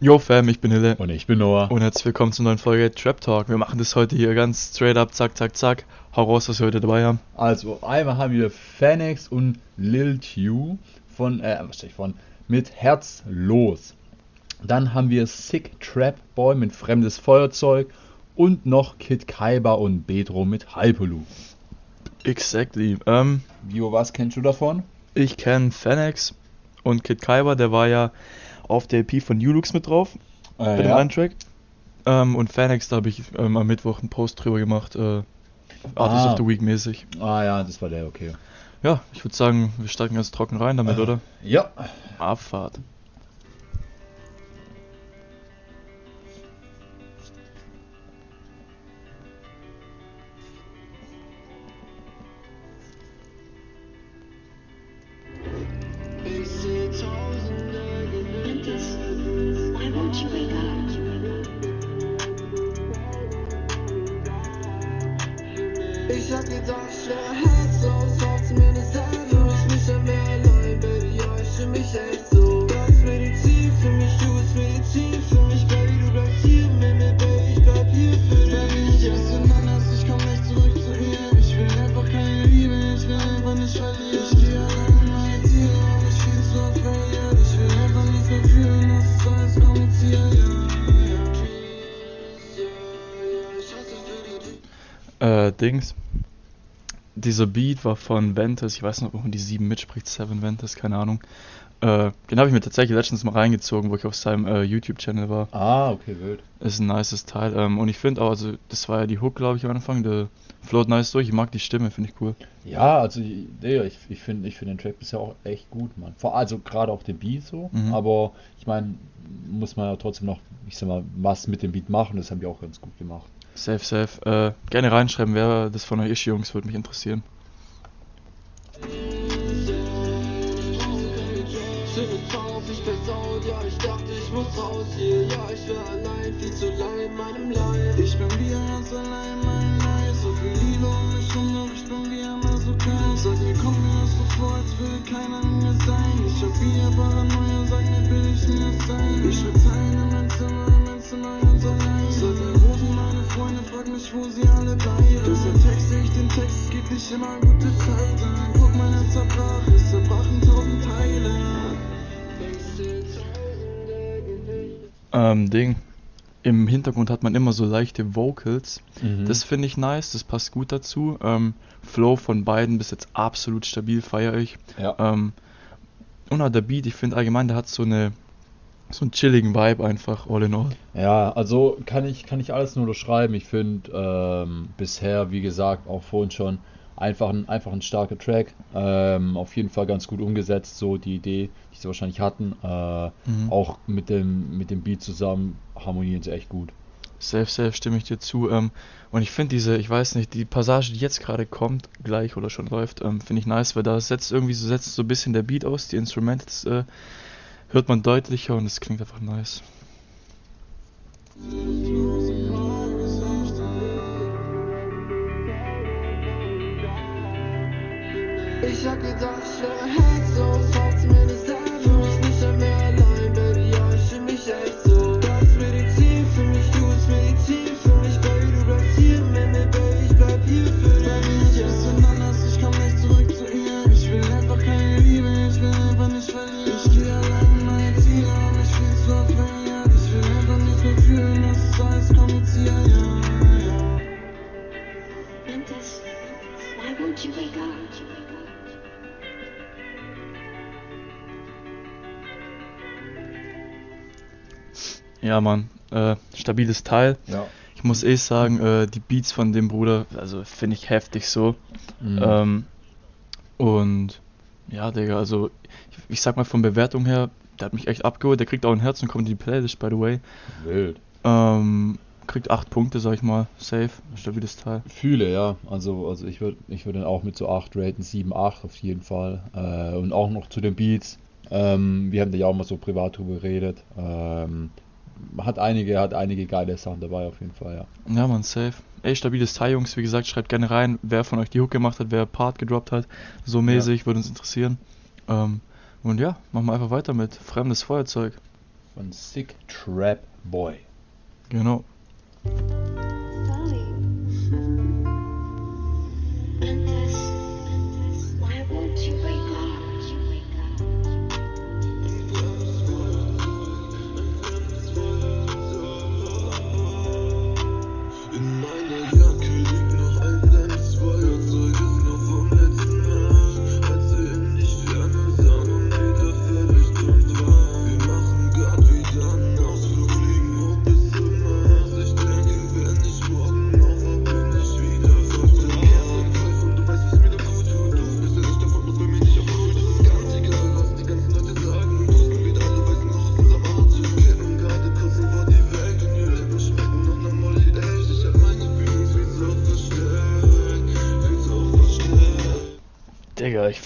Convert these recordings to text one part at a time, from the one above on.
Yo Fam, ich bin Hille. Und ich bin Noah. Und herzlich willkommen zur neuen Folge Trap Talk. Wir machen das heute hier ganz straight up, zack, zack, zack. Hau raus, was wir heute dabei haben. Also, einmal haben wir Phoenix und Lil Q von, äh, was steht von, mit Herz los. Dann haben wir Sick Trap Boy mit Fremdes Feuerzeug und noch Kid Kaiba und Bedro mit Hyperloop. Exactly. Ähm, Bio, was kennst du davon? ich kenne Fanex und Kid Kaiba, der war ja auf der EP von Ulux mit drauf, Äh, bei dem einen Track. Ähm, und Fanex, da habe ich ähm, am Mittwoch einen Post drüber gemacht, äh, Artist Ah. of the Week mäßig. Ah ja, das war der, okay. Ja, ich würde sagen, wir steigen ganz trocken rein damit, Äh. oder? Ja. Abfahrt. Ich hab Dings. Dieser Beat war von Ventus, ich weiß noch, wo man die 7 mitspricht, Seven Ventus, keine Ahnung. Äh, den habe ich mir tatsächlich letztens mal reingezogen, wo ich auf seinem äh, YouTube-Channel war. Ah, okay, wild. Ist ein nices Teil. Ähm, und ich finde auch, also das war ja die Hook, glaube ich, am Anfang. Der float nice durch. Ich mag die Stimme, finde ich cool. Ja, also nee, ich, ich finde ich find den Track bisher auch echt gut, Mann. Vor also gerade auch den Beat so, Mhm. aber ich meine, muss man ja trotzdem noch, ich sag mal, was mit dem Beat machen, das haben die auch ganz gut gemacht. Safe, safe. Äh, gerne reinschreiben, wer das von euch ist, Jungs, würde mich interessieren. Schöne drauf, ich versaut, ja, ich dachte, ich muss raus hier. Ja, ich war allein, immer gute Zeiten. Guck, mein Herz zerbrach, es zerbrach in tausend Teile. Ähm, Ding. Im Hintergrund hat man immer so leichte Vocals. Mhm. Das finde ich nice, das passt gut dazu. Ähm, Flow von beiden bis jetzt absolut stabil, feiere ich. ja. Ähm, und auch der Beat, ich finde allgemein, der hat so eine so einen chilligen Vibe einfach, all in all. Ja, also kann ich, kann ich alles nur unterschreiben. Ich finde ähm, bisher, wie gesagt, auch vorhin schon, einfach ein, einfach ein starker Track. Ähm, auf jeden Fall ganz gut umgesetzt, so die Idee, die sie wahrscheinlich hatten. Äh, Mhm. Auch mit dem, mit dem Beat zusammen harmonieren sie echt gut. Safe, safe, stimme ich dir zu. Ähm, und ich finde diese, ich weiß nicht, die Passage, die jetzt gerade kommt, gleich oder schon läuft, ähm, finde ich nice, weil da setzt irgendwie so, setzt so ein bisschen der Beat aus, die Instrumentals äh, hört man deutlicher und es klingt einfach nice. Ich hab gedacht, ich wäre herzlos, hab's mir nicht sagen. Fühl mich nicht mehr allein, Baby, ja, ich fühl mich echt so. Das ist Medizin für mich, du bist Medizin für mich, Baby, du bleibst hier mit mir, Baby, ich bleib hier für dich. Baby, ich esse anders, ich komm nicht zurück zu ihr. Ich will einfach keine Liebe, ich will einfach nicht verlieren. Ich geh allein in meine Ziele, aber ich fühl so verliert. Ich will einfach nichts mehr fühlen, das ist alles kompliziert, ja, ja. Why won't you wake up? Ja, Mann, äh, stabiles Teil. Ja. Ich muss eh sagen, äh, die Beats von dem Bruder, also finde ich heftig so. Mhm. Ähm, und ja, Digga, also ich, ich sag mal von Bewertung her, der hat mich echt abgeholt. Der kriegt auch ein Herz und kommt in die Playlist, by the way. Wild. Ähm, kriegt 8 Punkte, sag ich mal. Safe, stabiles Teil. Fühle, ja. Also, also ich würde ich würd ihn auch mit so 8 raten, 7, 8 auf jeden Fall. Äh, und auch noch zu den Beats. Ähm, wir haben da ja auch mal so privat drüber geredet. Ähm, hat einige, hat einige geile Sachen dabei auf jeden Fall, ja. Ja, man, safe. Ey, stabiles Teil, Jungs. Wie gesagt, schreibt gerne rein, wer von euch die Hook gemacht hat, wer Part gedroppt hat. So mäßig, würde uns interessieren. Ähm, und ja, machen wir einfach weiter mit Fremdes Feuerzeug. von Sick Trap Boy. Genau.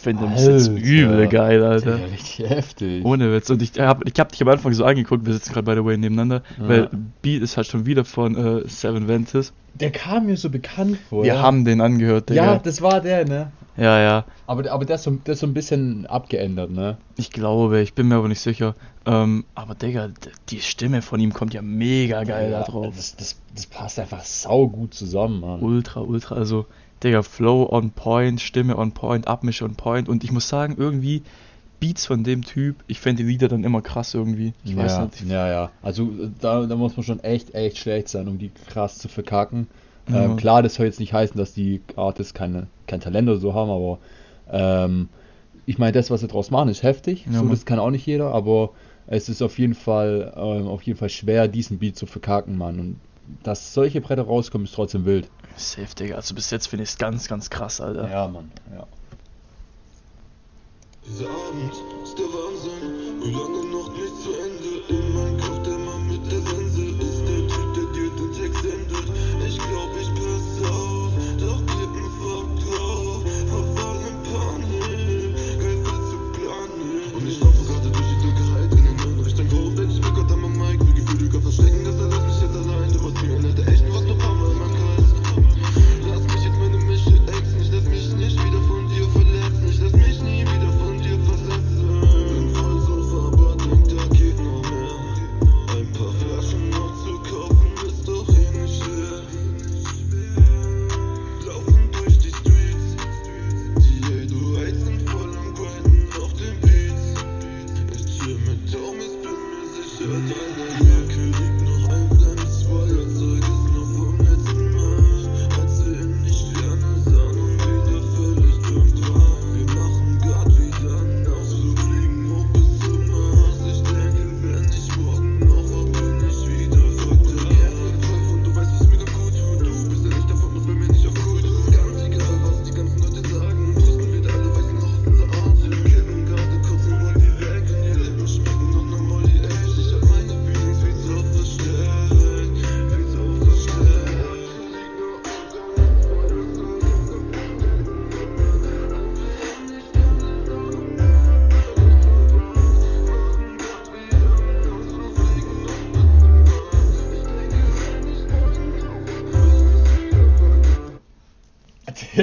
Finde den jetzt übel geil, Alter. Digga, richtig heftig. Ohne Witz. Und ich hab, ich hab dich am Anfang so angeguckt, wir sitzen gerade by the way nebeneinander, Ja. weil Beat ist halt schon wieder von äh, Seven Ventus. Der kam mir so bekannt vor. Wir haben den angehört, Digga. Ja, das war der, ne? ja, ja. Aber, aber der, ist so, der ist so ein bisschen abgeändert, ne? Ich glaube, ich bin mir aber nicht sicher. Ähm, aber Digga, die Stimme von ihm kommt ja mega geil da drauf. Das, das, das passt einfach sau gut zusammen, Mann. Ultra, ultra, also, Digga, Flow on point, Stimme on point, Abmische on point. Und ich muss sagen, irgendwie, Beats von dem Typ, ich fände die Lieder dann immer krass irgendwie. Ich weiß ja, nicht. ja, ja. Also äh, da, da muss man schon echt, echt schlecht sein, um die krass zu verkacken. Ja. Ähm, klar, das soll jetzt nicht heißen, dass die Artists keine, kein Talent oder so haben, aber ähm, ich meine, das, was sie draus machen, ist heftig. Ja, so, das kann auch nicht jeder, aber es ist auf jeden Fall, ähm, auf jeden Fall schwer, diesen Beat zu verkacken, Mann. Und dass solche Bretter rauskommen, ist trotzdem wild. Safe, Digga. Also bis jetzt finde ich es ganz, ganz krass, Alter. Ja, Mann. Ja. Dieser Abend ist der Wahnsinn, wie lange noch nicht zu Ende. In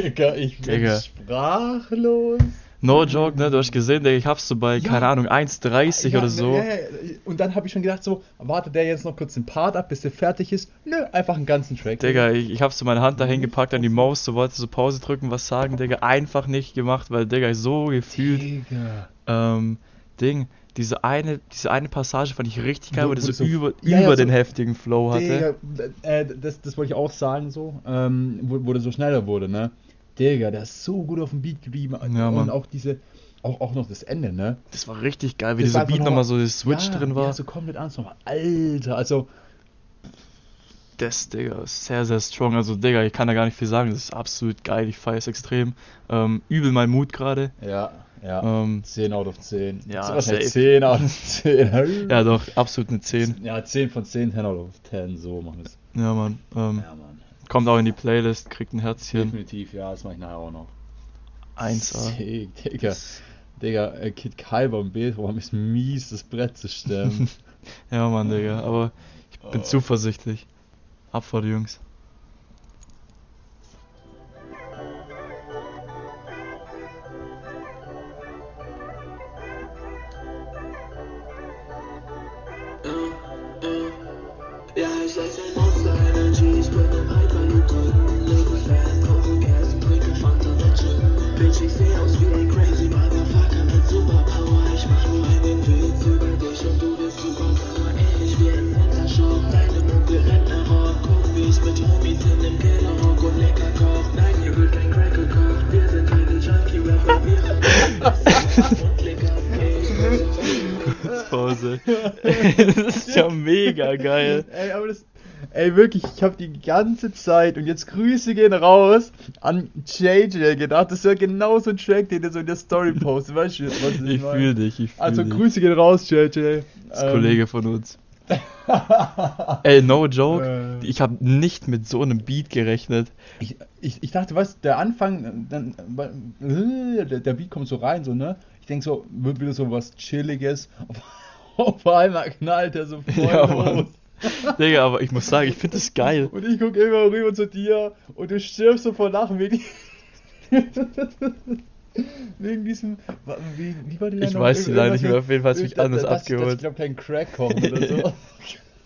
Digga, ich bin Digga. sprachlos. No joke, ne? Du hast gesehen, Digga, ich hab's so bei, Ja. keine Ahnung, 1,30 Ja, oder so. ja, ja, ja. Und dann habe ich schon gedacht, so, wartet der jetzt noch kurz den Part ab, bis der fertig ist? Nö, einfach einen ganzen Track. Digga, ich, ich hab so meine Hand dahin gepackt an die Maus, so wollte so Pause drücken, was sagen, Digga, einfach nicht gemacht, weil, Digga, ich so gefühlt, Digga. ähm, Ding, diese eine, diese eine Passage fand ich richtig geil, Wo- der so, so- über, Ja, ja, über so- den heftigen Flow hatte. Digga, äh, das, das wollte ich auch sagen, so, ähm, wo, wo der so schneller wurde, ne? Digga, der ist so gut auf dem Beat geblieben. Ja, und Mann. auch diese, auch, auch noch das Ende, ne? Das war richtig geil, wie Das dieser Beat nochmal so das Switch ja, drin war. Ja, so komplett ernst nochmal. Alter, also, Das, Digga, ist sehr, sehr strong. Also, Digga, ich kann da gar nicht viel sagen. Das ist absolut geil. Ich feiere es extrem. Ähm, übel mein Mut gerade. ja, ja. Ähm, 10 out of 10. ja, was safe. heißt 10 out of 10? ja, doch, absolut eine 10. Ja, 10 von 10, 10 out of 10, so machen wir es. Ja, Mann. Ähm, Ja, Mann. Kommt auch in die Playlist, kriegt ein Herzchen. Definitiv, ja, das mache ich nachher auch noch. 1A. Sick, Digga. Digga, äh, Kid Kai beim Beethoven ist mies, das Brett zu stemmen. Ja, Mann, Digga. Aber ich bin Oh. zuversichtlich. Ab vor die Jungs. das ist ja mega geil. Ey, aber das. Ey, wirklich, ich habe die ganze Zeit und jetzt Grüße gehen raus an JJ gedacht. Das wäre genau so ein Track, den er so in der Story postet. Weißt du, was ich, Ich meine? fühle dich, ich fühle Also dich. Grüße gehen raus, JJ. Das ist ein Kollege von uns. Ey, no joke. Äh. Ich habe nicht mit so einem Beat gerechnet. Ich, ich, ich dachte, was, der Anfang, dann, äh, der Beat kommt so rein, so, ne? Ich denke so, wird wieder so was Chilliges. Auf, einmal knallt er so voll Ja, los. Digga, aber ich muss sagen, ich finde das geil. Und ich gucke immer rüber zu dir und du stirbst so vor Lachen wegen, wegen diesem. wa- Wie, war die Ich weiß die Line nicht mehr, auf jeden Fall hat's mich anders abgeholt. Ich glaube, kein Crack kommt oder so.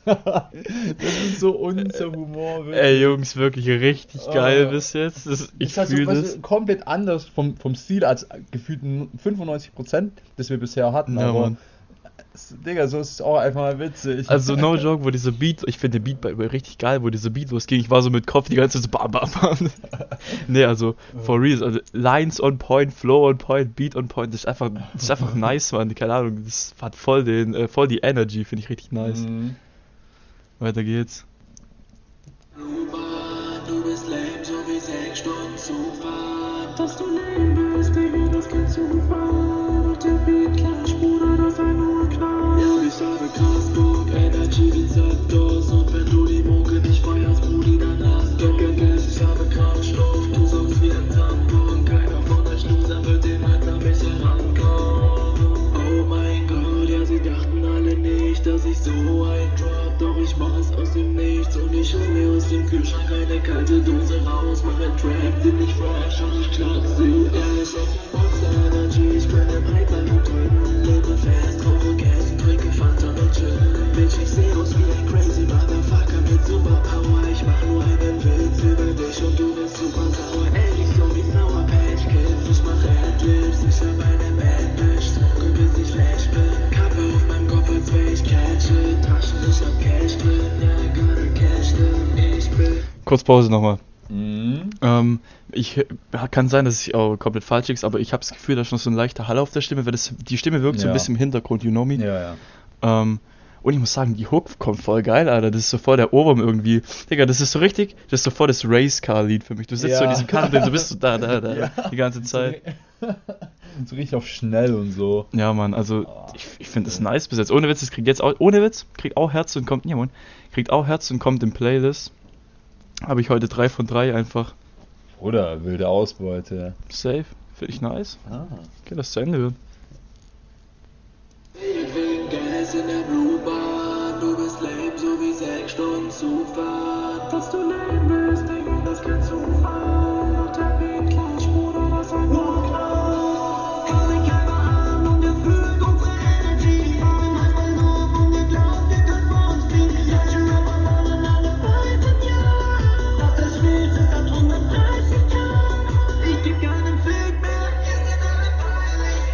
Das ist so unser Humor. wirklich. Ey, Jungs, wirklich richtig geil Oh. bis jetzt. Das, ich ist halt so, fühle das. komplett anders vom, vom Stil als gefühlt 95%, das wir bisher hatten. Ja, aber, Mann. Digga, so ist es auch einfach mal witzig. Also, no joke, wo dieser Beat, ich finde den Beat bei bei richtig geil, wo dieser Beat losging. Ich war so mit Kopf die ganze Zeit so bam, bam, bam. nee, also, for real, also, Lines on point, Flow on point, Beat on point, das ist einfach, das ist einfach nice, Mann. Keine Ahnung, das hat voll den, äh, voll die Energy, finde ich richtig nice. Mhm. Weiter geht's. Kurz Pause nochmal. Mhm. Ähm, ich ja, kann sein, dass ich auch komplett falsch ist, aber ich habe das Gefühl, da ist noch so ein leichter Hall auf der Stimme, weil das, die Stimme wirkt so ein Ja. bisschen im Hintergrund, you know me. Ja, ja. Ähm, und ich muss sagen, die Hook kommt voll geil, Alter. Das ist so voll der Ohrwurm irgendwie. Digga, das ist so richtig, das ist so voll das Race-Car-Lied für mich. Du sitzt so in Ja. diesem drin, so bist du da, da, da, Ja. die ganze Zeit. So richtig auf schnell und so. Ja, Mann, also ich, ich finde das nice bis jetzt. Ohne Witz, das kriegt jetzt auch, ohne Witz, kriegt auch Herz und kommt, ja, Mann, kriegt auch Herz und kommt in Playlist. Habe ich heute drei von drei einfach. Oder wilde Ausbeute. Safe, finde ich nice. Ah. Okay, das zu Ende wird.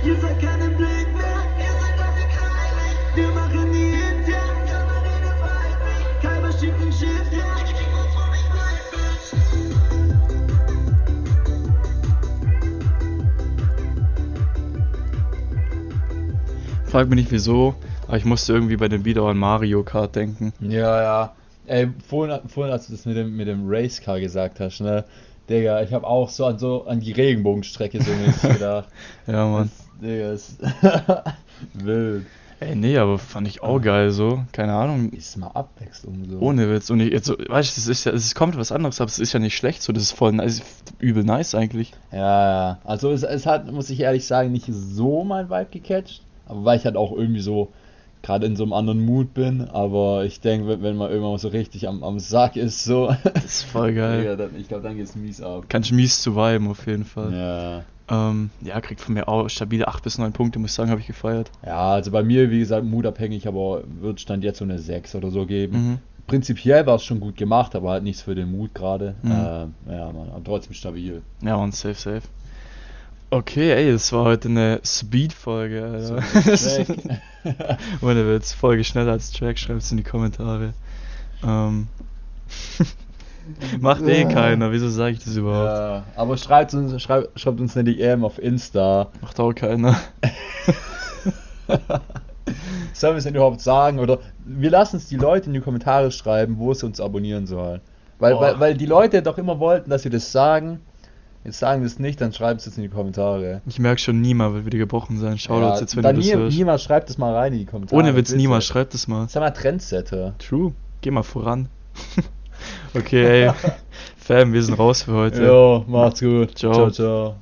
Ihr seid keinen Blick mehr. Ihr seid dafür heilig. Wir machen die Hits, ja. Kamerine pfeift mich. Keiner schickt ein Schiff, ja. Ich krieg uns von mich Bitch. Frag mich nicht wieso, aber ich musste irgendwie bei dem Video an Mario Kart denken. Ja, ja. Ey, vorhin, vorhin als du das mit dem, mit dem Racecar gesagt hast, ne? Digga, ich habe auch so an so an die Regenbogenstrecke so mäßig gedacht. Ja, Mann. Das, Digga, ist wild. Ey, nee, aber fand ich auch geil so. Keine Ahnung. Ist mal Abwechslung so. Ohne Witz. Und ich, jetzt weißt du, es ist ja, es kommt was anderes, aber es ist ja nicht schlecht so. Das ist voll nice, übel nice eigentlich. Ja, ja. Also es, es hat, muss ich ehrlich sagen, nicht so mein Vibe gecatcht. Aber weil ich halt auch irgendwie so gerade in so einem anderen Mood bin. Aber ich denke, wenn, wenn man irgendwann so richtig am, am Sack ist, so. Das ist voll geil. Digga, dann, ich glaube, dann geht's mies ab. Kannst mies zu viben auf jeden Fall. Ja. Ähm, ja, kriegt von mir auch stabile 8 bis 9 Punkte, muss ich sagen, habe ich gefeiert. Ja, also bei mir, wie gesagt, mutabhängig, aber wird Stand jetzt so eine 6 oder so geben. Mhm. Prinzipiell war es schon gut gemacht, aber halt nichts für den Mut gerade. Mhm. Äh, ja, man, aber trotzdem stabil. Ja, und safe, safe. Okay, ey, das war heute eine Speed-Folge, Alter. Track. Ohne Witz, Folge schneller als Track, schreibt's in die Kommentare. Ähm. Macht eh keiner, wieso sage ich das überhaupt? ja, aber schreibt uns, schreibt, schreibt uns eine DM auf Insta. Macht auch keiner. Sollen wir es denn überhaupt sagen? Oder wir lassen es die Leute in die Kommentare schreiben, wo sie uns abonnieren sollen. Weil, weil, weil die Leute doch immer wollten, dass wir das sagen. Jetzt sagen wir es nicht, dann schreibt es jetzt in die Kommentare. Ich merke schon, niemand wird wieder gebrochen sein. Shoutouts Ja, jetzt, wenn du das nie, hörst. niemand schreibt es mal rein in die Kommentare. Ohne Witz, niemand, schreibt es mal. Sag mal Trendsetter. True. Geh mal voran. okay, ey. Fam, wir sind raus für heute. Jo, macht's gut. Ciao. ciao. ciao.